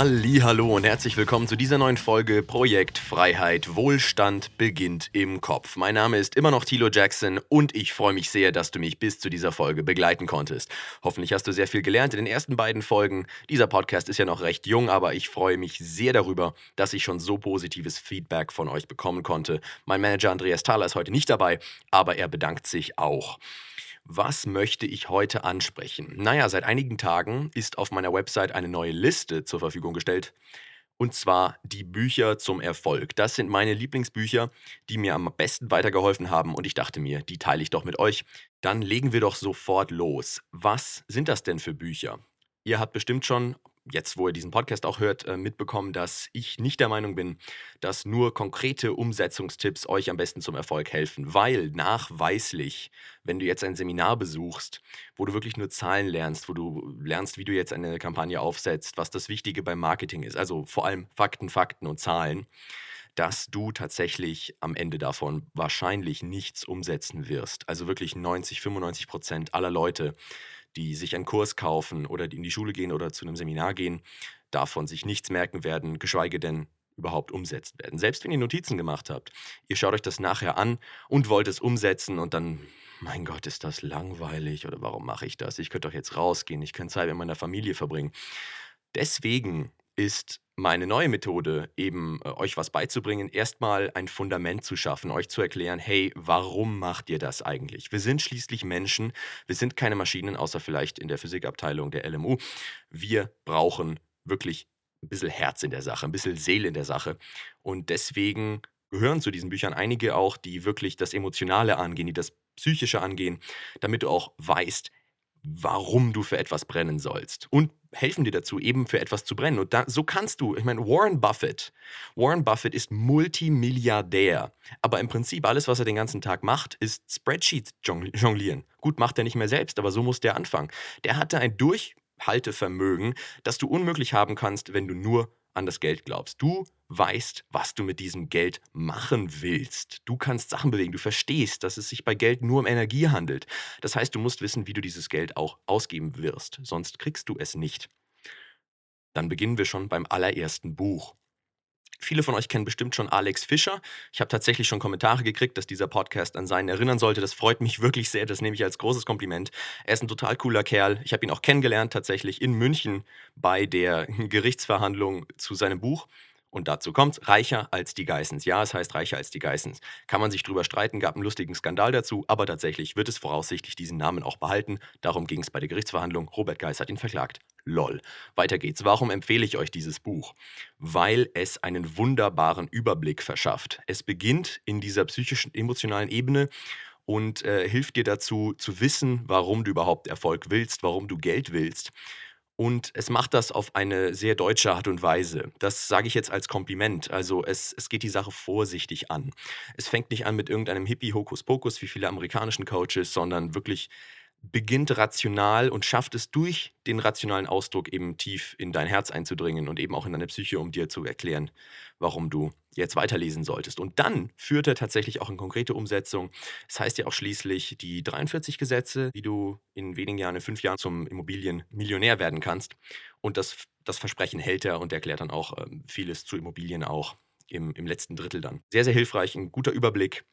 Hallo und herzlich willkommen zu dieser neuen Folge Projekt Freiheit Wohlstand beginnt im Kopf. Mein Name ist immer noch Thilo Jackson und ich freue mich sehr, dass du mich bis zu dieser Folge begleiten konntest. Hoffentlich hast du sehr viel gelernt in den ersten beiden Folgen. Dieser Podcast ist ja noch recht jung, aber ich freue mich sehr darüber, dass ich schon so positives Feedback von euch bekommen konnte. Mein Manager Andreas Thaler ist heute nicht dabei, aber er bedankt sich auch. Was möchte ich heute ansprechen? Naja, seit einigen Tagen ist auf meiner Website eine neue Liste zur Verfügung gestellt. Und zwar die Bücher zum Erfolg. Das sind meine Lieblingsbücher, die mir am besten weitergeholfen haben. Und ich dachte mir, die teile ich doch mit euch. Dann legen wir doch sofort los. Was sind das denn für Bücher? Ihr habt bestimmt schon jetzt, wo ihr diesen Podcast auch hört, äh, mitbekommen, dass ich nicht der Meinung bin, dass nur konkrete Umsetzungstipps euch am besten zum Erfolg helfen. Weil nachweislich, wenn du jetzt ein Seminar besuchst, wo du wirklich nur Zahlen lernst, wo du lernst, wie du jetzt eine Kampagne aufsetzt, was das Wichtige beim Marketing ist, also vor allem Fakten, Fakten und Zahlen, dass du tatsächlich am Ende davon wahrscheinlich nichts umsetzen wirst. Also wirklich 90, 95 Prozent aller Leute die sich einen Kurs kaufen oder in die Schule gehen oder zu einem Seminar gehen, davon sich nichts merken werden, geschweige denn überhaupt umsetzt werden. Selbst wenn ihr Notizen gemacht habt, ihr schaut euch das nachher an und wollt es umsetzen und dann, mein Gott, ist das langweilig oder warum mache ich das? Ich könnte doch jetzt rausgehen, ich könnte Zeit mit meiner Familie verbringen. Deswegen ist meine neue Methode, eben äh, euch was beizubringen, erstmal ein Fundament zu schaffen, euch zu erklären, hey, warum macht ihr das eigentlich? Wir sind schließlich Menschen, wir sind keine Maschinen, außer vielleicht in der Physikabteilung der LMU. Wir brauchen wirklich ein bisschen Herz in der Sache, ein bisschen Seele in der Sache. Und deswegen gehören zu diesen Büchern einige auch, die wirklich das Emotionale angehen, die das Psychische angehen, damit du auch weißt, warum du für etwas brennen sollst und helfen dir dazu, eben für etwas zu brennen. Und da, so kannst du, ich meine, Warren Buffett, Warren Buffett ist Multimilliardär, aber im Prinzip alles, was er den ganzen Tag macht, ist Spreadsheets jonglieren. Gut, macht er nicht mehr selbst, aber so muss der anfangen. Der hatte ein Durchhaltevermögen, das du unmöglich haben kannst, wenn du nur an das Geld glaubst. Du weißt, was du mit diesem Geld machen willst. Du kannst Sachen bewegen, du verstehst, dass es sich bei Geld nur um Energie handelt. Das heißt, du musst wissen, wie du dieses Geld auch ausgeben wirst, sonst kriegst du es nicht. Dann beginnen wir schon beim allerersten Buch. Viele von euch kennen bestimmt schon Alex Fischer. Ich habe tatsächlich schon Kommentare gekriegt, dass dieser Podcast an seinen erinnern sollte. Das freut mich wirklich sehr. Das nehme ich als großes Kompliment. Er ist ein total cooler Kerl. Ich habe ihn auch kennengelernt tatsächlich in München bei der Gerichtsverhandlung zu seinem Buch. Und dazu kommt reicher als die Geissens. Ja, es heißt reicher als die Geissens. Kann man sich drüber streiten, gab einen lustigen Skandal dazu, aber tatsächlich wird es voraussichtlich diesen Namen auch behalten. Darum ging es bei der Gerichtsverhandlung. Robert Geiss hat ihn verklagt. Lol. Weiter geht's. Warum empfehle ich euch dieses Buch? Weil es einen wunderbaren Überblick verschafft. Es beginnt in dieser psychischen, emotionalen Ebene und äh, hilft dir dazu zu wissen, warum du überhaupt Erfolg willst, warum du Geld willst. Und es macht das auf eine sehr deutsche Art und Weise. Das sage ich jetzt als Kompliment. Also es, es geht die Sache vorsichtig an. Es fängt nicht an mit irgendeinem Hippie-Hokuspokus wie viele amerikanischen Coaches, sondern wirklich beginnt rational und schafft es durch den rationalen Ausdruck eben tief in dein Herz einzudringen und eben auch in deine Psyche, um dir zu erklären, warum du jetzt weiterlesen solltest. Und dann führt er tatsächlich auch in konkrete Umsetzung. Das heißt ja auch schließlich die 43 Gesetze, wie du in wenigen Jahren, in fünf Jahren zum Immobilienmillionär werden kannst. Und das, das Versprechen hält er und erklärt dann auch ähm, vieles zu Immobilien auch im, im letzten Drittel dann. Sehr, sehr hilfreich, ein guter Überblick,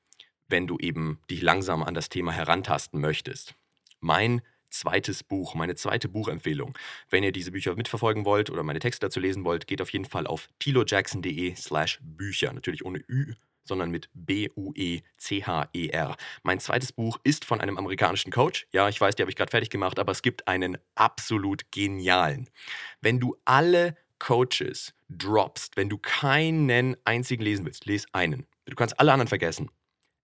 wenn du eben dich langsam an das Thema herantasten möchtest mein zweites Buch, meine zweite Buchempfehlung. Wenn ihr diese Bücher mitverfolgen wollt oder meine Texte dazu lesen wollt, geht auf jeden Fall auf tilojackson.de slash Bücher. Natürlich ohne Ü, sondern mit B-U-E-C-H-E-R. Mein zweites Buch ist von einem amerikanischen Coach. Ja, ich weiß, die habe ich gerade fertig gemacht, aber es gibt einen absolut genialen. Wenn du alle Coaches droppst, wenn du keinen einzigen lesen willst, les einen. Du kannst alle anderen vergessen.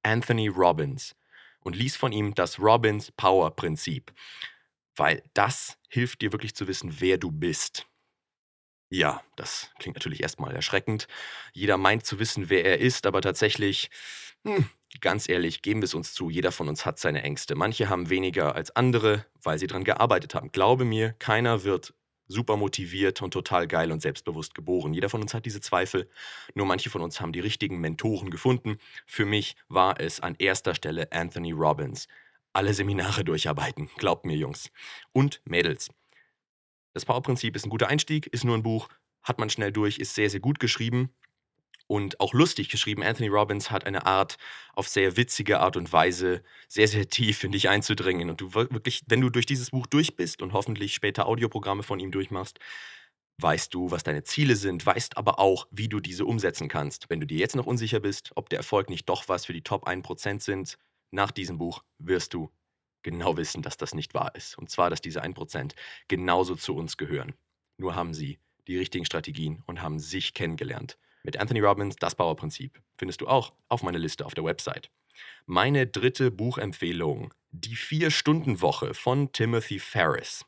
Anthony Robbins und lies von ihm das Robbins Power Prinzip, weil das hilft dir wirklich zu wissen, wer du bist. Ja, das klingt natürlich erstmal erschreckend. Jeder meint zu wissen, wer er ist, aber tatsächlich, hm, ganz ehrlich, geben wir es uns zu, jeder von uns hat seine Ängste. Manche haben weniger als andere, weil sie daran gearbeitet haben. Glaube mir, keiner wird super motiviert und total geil und selbstbewusst geboren. Jeder von uns hat diese Zweifel, nur manche von uns haben die richtigen Mentoren gefunden. Für mich war es an erster Stelle Anthony Robbins. Alle Seminare durcharbeiten, glaubt mir Jungs. Und Mädels. Das Powerprinzip ist ein guter Einstieg, ist nur ein Buch. hat man schnell durch, ist sehr, sehr gut geschrieben und auch lustig geschrieben. Anthony Robbins hat eine Art, auf sehr witzige Art und Weise sehr, sehr tief in dich einzudringen. Und du wirklich, wenn du durch dieses Buch durch bist und hoffentlich später Audioprogramme von ihm durchmachst, weißt du, was deine Ziele sind, weißt aber auch, wie du diese umsetzen kannst. Wenn du dir jetzt noch unsicher bist, ob der Erfolg nicht doch was für die Top 1% sind, nach diesem Buch wirst du genau wissen, dass das nicht wahr ist. Und zwar, dass diese 1% genauso zu uns gehören. Nur haben sie die richtigen Strategien und haben sich kennengelernt. Mit Anthony Robbins, das Powerprinzip, findest du auch auf meiner Liste auf der Website. Meine dritte Buchempfehlung, Die Vier-Stunden-Woche von Timothy Ferris.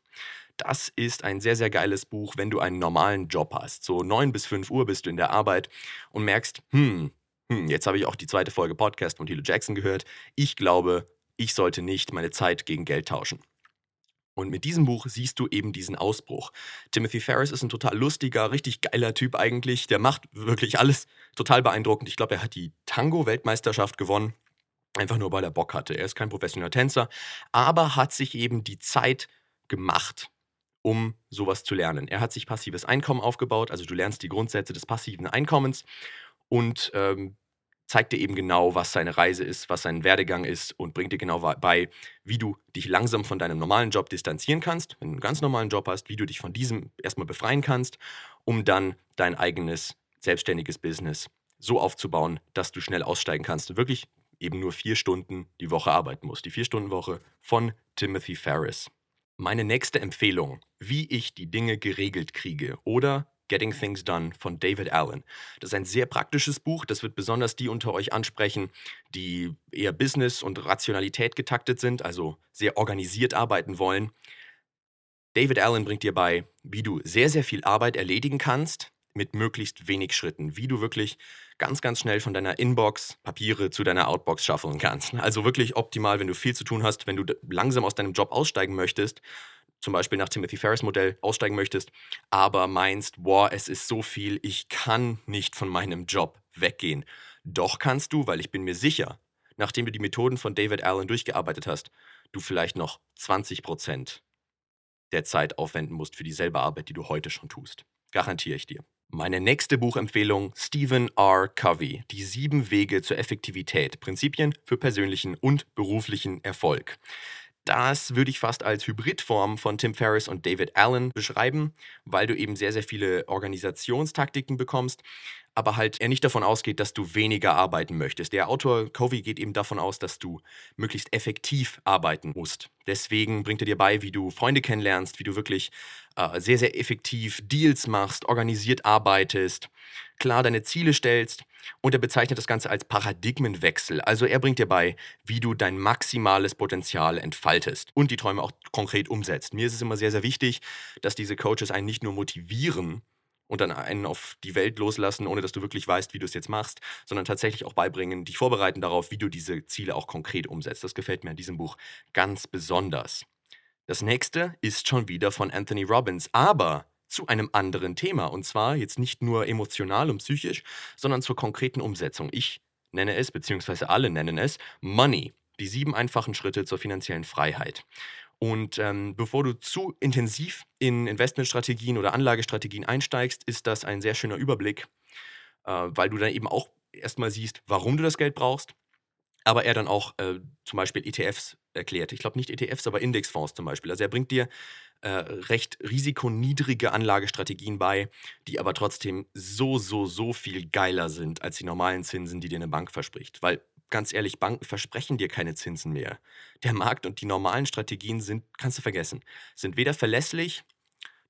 Das ist ein sehr, sehr geiles Buch, wenn du einen normalen Job hast. So 9 bis 5 Uhr bist du in der Arbeit und merkst, hm, hm jetzt habe ich auch die zweite Folge Podcast von Tilo Jackson gehört. Ich glaube, ich sollte nicht meine Zeit gegen Geld tauschen. Und mit diesem Buch siehst du eben diesen Ausbruch. Timothy Ferris ist ein total lustiger, richtig geiler Typ eigentlich. Der macht wirklich alles total beeindruckend. Ich glaube, er hat die Tango-Weltmeisterschaft gewonnen. Einfach nur, weil er Bock hatte. Er ist kein professioneller Tänzer, aber hat sich eben die Zeit gemacht, um sowas zu lernen. Er hat sich passives Einkommen aufgebaut, also du lernst die Grundsätze des passiven Einkommens und ähm, zeigt dir eben genau, was seine Reise ist, was sein Werdegang ist und bringt dir genau bei, wie du dich langsam von deinem normalen Job distanzieren kannst, wenn du einen ganz normalen Job hast, wie du dich von diesem erstmal befreien kannst, um dann dein eigenes selbstständiges Business so aufzubauen, dass du schnell aussteigen kannst und wirklich eben nur vier Stunden die Woche arbeiten musst. Die Vier-Stunden-Woche von Timothy Ferris. Meine nächste Empfehlung, wie ich die Dinge geregelt kriege oder Getting Things Done von David Allen. Das ist ein sehr praktisches Buch. Das wird besonders die unter euch ansprechen, die eher Business und Rationalität getaktet sind, also sehr organisiert arbeiten wollen. David Allen bringt dir bei, wie du sehr, sehr viel Arbeit erledigen kannst mit möglichst wenig Schritten, wie du wirklich ganz, ganz schnell von deiner Inbox Papiere zu deiner Outbox schaffeln kannst. Also wirklich optimal, wenn du viel zu tun hast, wenn du langsam aus deinem Job aussteigen möchtest, zum Beispiel nach Timothy Ferris Modell aussteigen möchtest, aber meinst, boah, es ist so viel, ich kann nicht von meinem Job weggehen. Doch kannst du, weil ich bin mir sicher, nachdem du die Methoden von David Allen durchgearbeitet hast, du vielleicht noch 20% der Zeit aufwenden musst für dieselbe Arbeit, die du heute schon tust. Garantiere ich dir. Meine nächste Buchempfehlung, Stephen R. Covey, Die sieben Wege zur Effektivität, Prinzipien für persönlichen und beruflichen Erfolg. Das würde ich fast als Hybridform von Tim Ferriss und David Allen beschreiben, weil du eben sehr, sehr viele Organisationstaktiken bekommst, aber halt er nicht davon ausgeht, dass du weniger arbeiten möchtest. Der Autor Covey geht eben davon aus, dass du möglichst effektiv arbeiten musst. Deswegen bringt er dir bei, wie du Freunde kennenlernst, wie du wirklich äh, sehr, sehr effektiv Deals machst, organisiert arbeitest, klar deine Ziele stellst und er bezeichnet das Ganze als Paradigmenwechsel. Also er bringt dir bei, wie du dein maximales Potenzial entfaltest und die Träume auch konkret umsetzt. Mir ist es immer sehr, sehr wichtig, dass diese Coaches einen nicht nur motivieren, und dann einen auf die Welt loslassen, ohne dass du wirklich weißt, wie du es jetzt machst, sondern tatsächlich auch beibringen, dich vorbereiten darauf, wie du diese Ziele auch konkret umsetzt. Das gefällt mir in diesem Buch ganz besonders. Das nächste ist schon wieder von Anthony Robbins, aber zu einem anderen Thema. Und zwar jetzt nicht nur emotional und psychisch, sondern zur konkreten Umsetzung. Ich nenne es, beziehungsweise alle nennen es, Money. Die sieben einfachen Schritte zur finanziellen Freiheit. Und ähm, bevor du zu intensiv in Investmentstrategien oder Anlagestrategien einsteigst, ist das ein sehr schöner Überblick, äh, weil du dann eben auch erstmal siehst, warum du das Geld brauchst, aber er dann auch äh, zum Beispiel ETFs erklärt. Ich glaube nicht ETFs, aber Indexfonds zum Beispiel. Also er bringt dir äh, recht risikoniedrige Anlagestrategien bei, die aber trotzdem so, so, so viel geiler sind als die normalen Zinsen, die dir eine Bank verspricht. Weil ganz ehrlich, Banken versprechen dir keine Zinsen mehr. Der Markt und die normalen Strategien sind, kannst du vergessen, sind weder verlässlich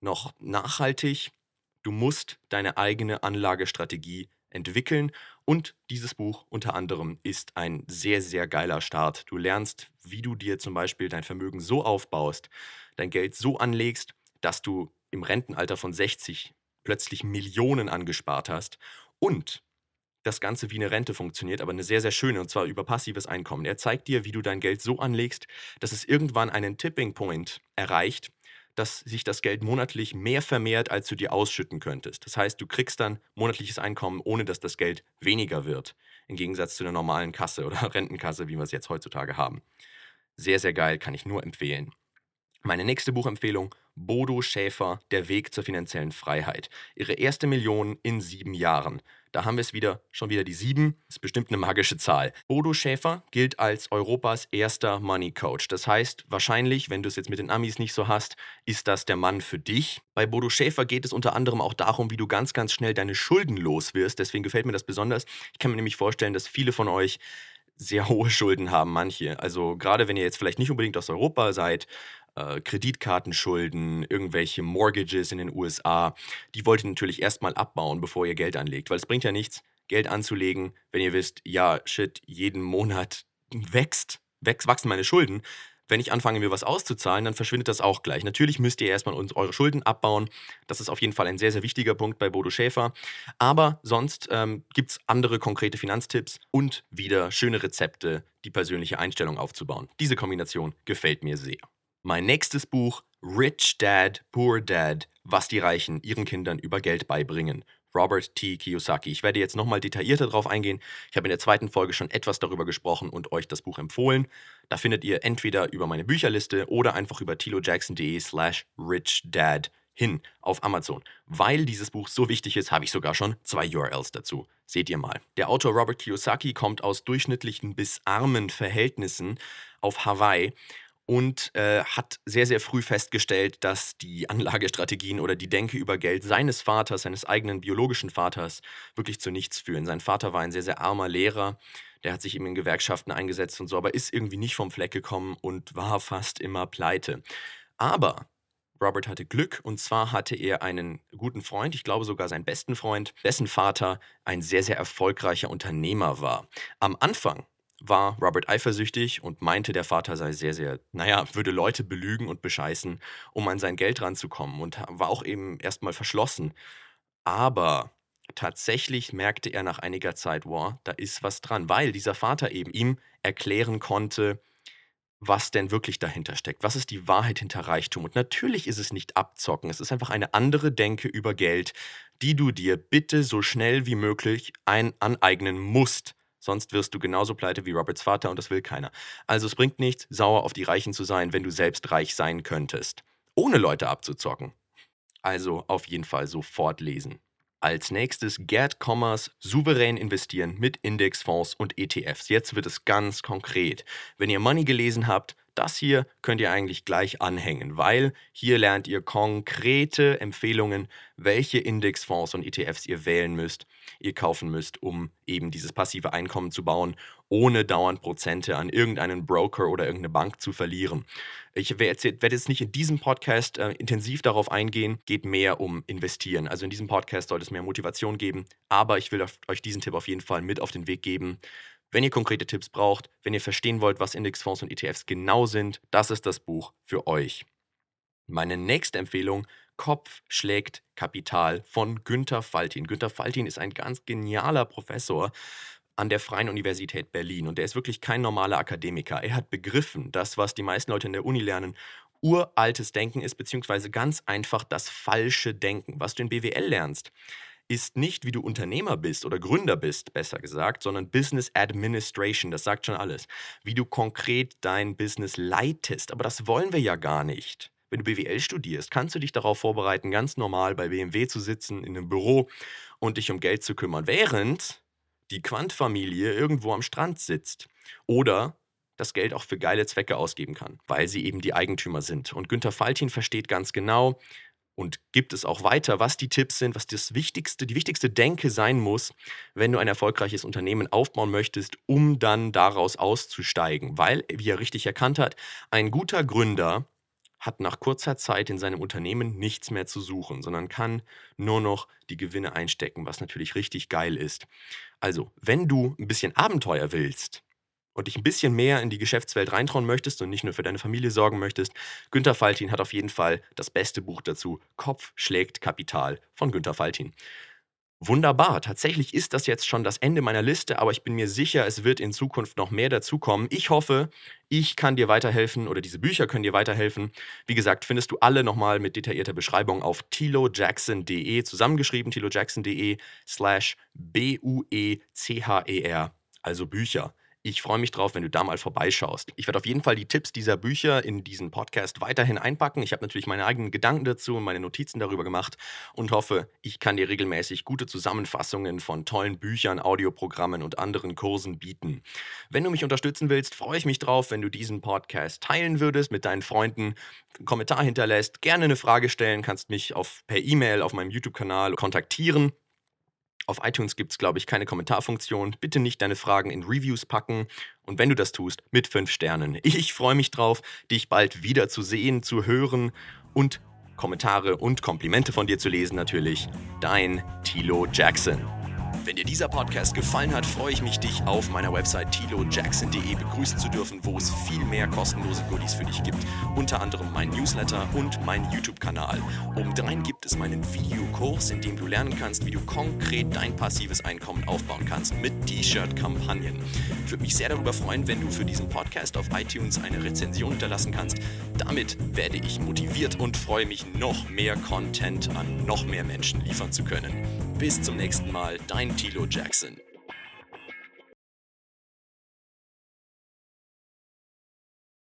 noch nachhaltig. Du musst deine eigene Anlagestrategie entwickeln. Und dieses Buch unter anderem ist ein sehr, sehr geiler Start. Du lernst, wie du dir zum Beispiel dein Vermögen so aufbaust, dein Geld so anlegst, dass du im Rentenalter von 60 plötzlich Millionen angespart hast und das Ganze wie eine Rente funktioniert, aber eine sehr, sehr schöne, und zwar über passives Einkommen. Er zeigt dir, wie du dein Geld so anlegst, dass es irgendwann einen Tipping Point erreicht, dass sich das Geld monatlich mehr vermehrt, als du dir ausschütten könntest. Das heißt, du kriegst dann monatliches Einkommen, ohne dass das Geld weniger wird. Im Gegensatz zu einer normalen Kasse oder Rentenkasse, wie wir es jetzt heutzutage haben. Sehr, sehr geil, kann ich nur empfehlen. Meine nächste Buchempfehlung, Bodo Schäfer, Der Weg zur finanziellen Freiheit. Ihre erste Million in sieben Jahren. Da haben wir es wieder, schon wieder die sieben. Ist bestimmt eine magische Zahl. Bodo Schäfer gilt als Europas erster Money Coach. Das heißt, wahrscheinlich, wenn du es jetzt mit den Amis nicht so hast, ist das der Mann für dich. Bei Bodo Schäfer geht es unter anderem auch darum, wie du ganz, ganz schnell deine Schulden los wirst. Deswegen gefällt mir das besonders. Ich kann mir nämlich vorstellen, dass viele von euch sehr hohe Schulden haben, manche. Also gerade wenn ihr jetzt vielleicht nicht unbedingt aus Europa seid, äh, Kreditkartenschulden, irgendwelche Mortgages in den USA, die wollt ihr natürlich erstmal abbauen, bevor ihr Geld anlegt. Weil es bringt ja nichts, Geld anzulegen, wenn ihr wisst, ja, shit, jeden Monat wächst, wächst wachsen meine Schulden. Wenn ich anfange, mir was auszuzahlen, dann verschwindet das auch gleich. Natürlich müsst ihr erstmal uns eure Schulden abbauen. Das ist auf jeden Fall ein sehr, sehr wichtiger Punkt bei Bodo Schäfer. Aber sonst ähm, gibt es andere konkrete Finanztipps und wieder schöne Rezepte, die persönliche Einstellung aufzubauen. Diese Kombination gefällt mir sehr. Mein nächstes Buch Rich Dad, Poor Dad, was die Reichen ihren Kindern über Geld beibringen. Robert T. Kiyosaki. Ich werde jetzt nochmal detaillierter darauf eingehen. Ich habe in der zweiten Folge schon etwas darüber gesprochen und euch das Buch empfohlen. Da findet ihr entweder über meine Bücherliste oder einfach über tilojackson.de slash richdad hin auf Amazon. Weil dieses Buch so wichtig ist, habe ich sogar schon zwei URLs dazu. Seht ihr mal. Der Autor Robert Kiyosaki kommt aus durchschnittlichen bis armen Verhältnissen auf Hawaii und äh, hat sehr, sehr früh festgestellt, dass die Anlagestrategien oder die Denke über Geld seines Vaters, seines eigenen biologischen Vaters, wirklich zu nichts führen. Sein Vater war ein sehr, sehr armer Lehrer, der hat sich eben in Gewerkschaften eingesetzt und so, aber ist irgendwie nicht vom Fleck gekommen und war fast immer pleite. Aber Robert hatte Glück und zwar hatte er einen guten Freund, ich glaube sogar seinen besten Freund, dessen Vater ein sehr, sehr erfolgreicher Unternehmer war. Am Anfang war Robert eifersüchtig und meinte, der Vater sei sehr, sehr, naja, würde Leute belügen und bescheißen, um an sein Geld ranzukommen und war auch eben erstmal verschlossen. Aber tatsächlich merkte er nach einiger Zeit, wow, da ist was dran, weil dieser Vater eben ihm erklären konnte, was denn wirklich dahinter steckt. Was ist die Wahrheit hinter Reichtum? Und natürlich ist es nicht abzocken, es ist einfach eine andere Denke über Geld, die du dir bitte so schnell wie möglich ein aneignen musst. Sonst wirst du genauso pleite wie Roberts Vater und das will keiner. Also es bringt nichts, sauer auf die Reichen zu sein, wenn du selbst reich sein könntest. Ohne Leute abzuzocken. Also auf jeden Fall sofort lesen. Als nächstes Gerd Commerce souverän investieren mit Indexfonds und ETFs. Jetzt wird es ganz konkret. Wenn ihr Money gelesen habt, das hier könnt ihr eigentlich gleich anhängen, weil hier lernt ihr konkrete Empfehlungen, welche Indexfonds und ETFs ihr wählen müsst, ihr kaufen müsst, um eben dieses passive Einkommen zu bauen, ohne dauernd Prozente an irgendeinen Broker oder irgendeine Bank zu verlieren. Ich werde jetzt nicht in diesem Podcast äh, intensiv darauf eingehen, geht mehr um investieren. Also in diesem Podcast soll es mehr Motivation geben, aber ich will euch diesen Tipp auf jeden Fall mit auf den Weg geben. Wenn ihr konkrete Tipps braucht, wenn ihr verstehen wollt, was Indexfonds und ETFs genau sind, das ist das Buch für euch. Meine nächste Empfehlung, Kopf schlägt Kapital von Günter Faltin. Günter Faltin ist ein ganz genialer Professor an der Freien Universität Berlin und der ist wirklich kein normaler Akademiker. Er hat begriffen, dass was die meisten Leute in der Uni lernen, uraltes Denken ist, beziehungsweise ganz einfach das falsche Denken. Was du in BWL lernst, ist nicht, wie du Unternehmer bist oder Gründer bist, besser gesagt, sondern Business Administration. Das sagt schon alles. Wie du konkret dein Business leitest. Aber das wollen wir ja gar nicht. Wenn du BWL studierst, kannst du dich darauf vorbereiten, ganz normal bei BMW zu sitzen, in einem Büro und dich um Geld zu kümmern, während die Quant-Familie irgendwo am Strand sitzt. Oder das Geld auch für geile Zwecke ausgeben kann, weil sie eben die Eigentümer sind. Und Günter Faltin versteht ganz genau, und gibt es auch weiter, was die Tipps sind, was das wichtigste, die wichtigste Denke sein muss, wenn du ein erfolgreiches Unternehmen aufbauen möchtest, um dann daraus auszusteigen. Weil, wie er richtig erkannt hat, ein guter Gründer hat nach kurzer Zeit in seinem Unternehmen nichts mehr zu suchen, sondern kann nur noch die Gewinne einstecken, was natürlich richtig geil ist. Also, wenn du ein bisschen Abenteuer willst, und dich ein bisschen mehr in die Geschäftswelt reintrauen möchtest und nicht nur für deine Familie sorgen möchtest, Günter Faltin hat auf jeden Fall das beste Buch dazu, Kopf schlägt Kapital von Günter Faltin. Wunderbar, tatsächlich ist das jetzt schon das Ende meiner Liste, aber ich bin mir sicher, es wird in Zukunft noch mehr dazukommen. Ich hoffe, ich kann dir weiterhelfen oder diese Bücher können dir weiterhelfen. Wie gesagt, findest du alle nochmal mit detaillierter Beschreibung auf tilojackson.de, zusammengeschrieben tilojackson.de slash B-U-E-C-H-E-R, also Bücher. Ich freue mich drauf, wenn du da mal vorbeischaust. Ich werde auf jeden Fall die Tipps dieser Bücher in diesen Podcast weiterhin einpacken. Ich habe natürlich meine eigenen Gedanken dazu und meine Notizen darüber gemacht und hoffe, ich kann dir regelmäßig gute Zusammenfassungen von tollen Büchern, Audioprogrammen und anderen Kursen bieten. Wenn du mich unterstützen willst, freue ich mich drauf, wenn du diesen Podcast teilen würdest mit deinen Freunden, einen Kommentar hinterlässt, gerne eine Frage stellen, kannst mich auf, per E-Mail auf meinem YouTube-Kanal kontaktieren. Auf iTunes gibt es, glaube ich, keine Kommentarfunktion. Bitte nicht deine Fragen in Reviews packen. Und wenn du das tust, mit fünf Sternen. Ich freue mich drauf, dich bald wieder zu sehen, zu hören und Kommentare und Komplimente von dir zu lesen natürlich. Dein Tilo Jackson. Wenn dir dieser Podcast gefallen hat, freue ich mich, dich auf meiner Website tilojackson.de begrüßen zu dürfen, wo es viel mehr kostenlose Goodies für dich gibt. Unter anderem mein Newsletter und mein YouTube-Kanal. Obendrein gibt es meinen Videokurs, in dem du lernen kannst, wie du konkret dein passives Einkommen aufbauen kannst mit T-Shirt-Kampagnen. Ich würde mich sehr darüber freuen, wenn du für diesen Podcast auf iTunes eine Rezension hinterlassen kannst. Damit werde ich motiviert und freue mich, noch mehr Content an noch mehr Menschen liefern zu können. Bis zum nächsten Mal, dein Tilo Jackson.